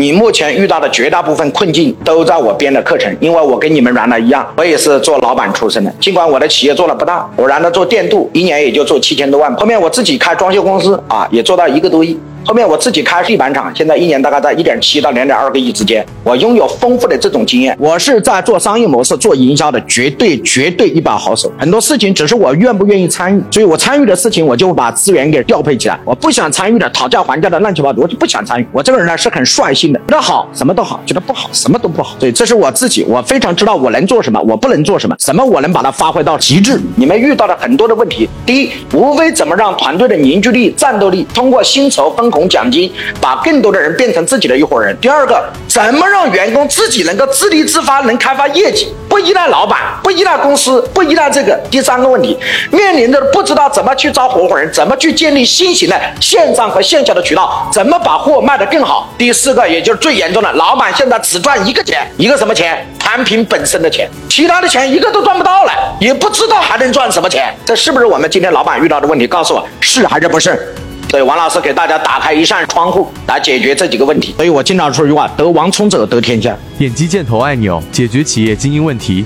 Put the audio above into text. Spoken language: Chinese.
你目前遇到的绝大部分困境都在我编的课程，因为我跟你们原来一样，我也是做老板出身的。尽管我的企业做的不大，我原来做电镀，一年也就做七千多万。后面我自己开装修公司啊，也做到一个多亿。后面我自己开地板厂，现在一年大概在一点七到两点二个亿之间。我拥有丰富的这种经验，我是在做商业模式、做营销的绝对绝对一把好手。很多事情只是我愿不愿意参与，所以我参与的事情我就把资源给调配起来。我不想参与的讨价还价的乱七八糟，我就不想参与。我这个人呢是很率性的，觉得好什么都好，觉得不好什么都不好。所以这是我自己，我非常知道我能做什么，我不能做什么，什么我能把它发挥到极致。你们遇到的很多的问题，第一无非怎么让团队的凝聚力、战斗力通过薪酬分红奖金。把更多的人变成自己的一伙人。第二个，怎么让让员工自己能够自立自发，能开发业绩，不依赖老板，不依赖公司，不依赖这个。第三个问题，面临着不知道怎么去招合伙人，怎么去建立新型的线上和线下的渠道，怎么把货卖得更好。第四个，也就是最严重的，老板现在只赚一个钱，一个什么钱？产品本身的钱，其他的钱一个都赚不到了，也不知道还能赚什么钱。这是不是我们今天老板遇到的问题？告诉我是还是不是？所以王老师给大家打开一扇窗户来解决这几个问题。所以我经常说一句话：得王充者得天下。点击箭头按钮，解决企业经营问题。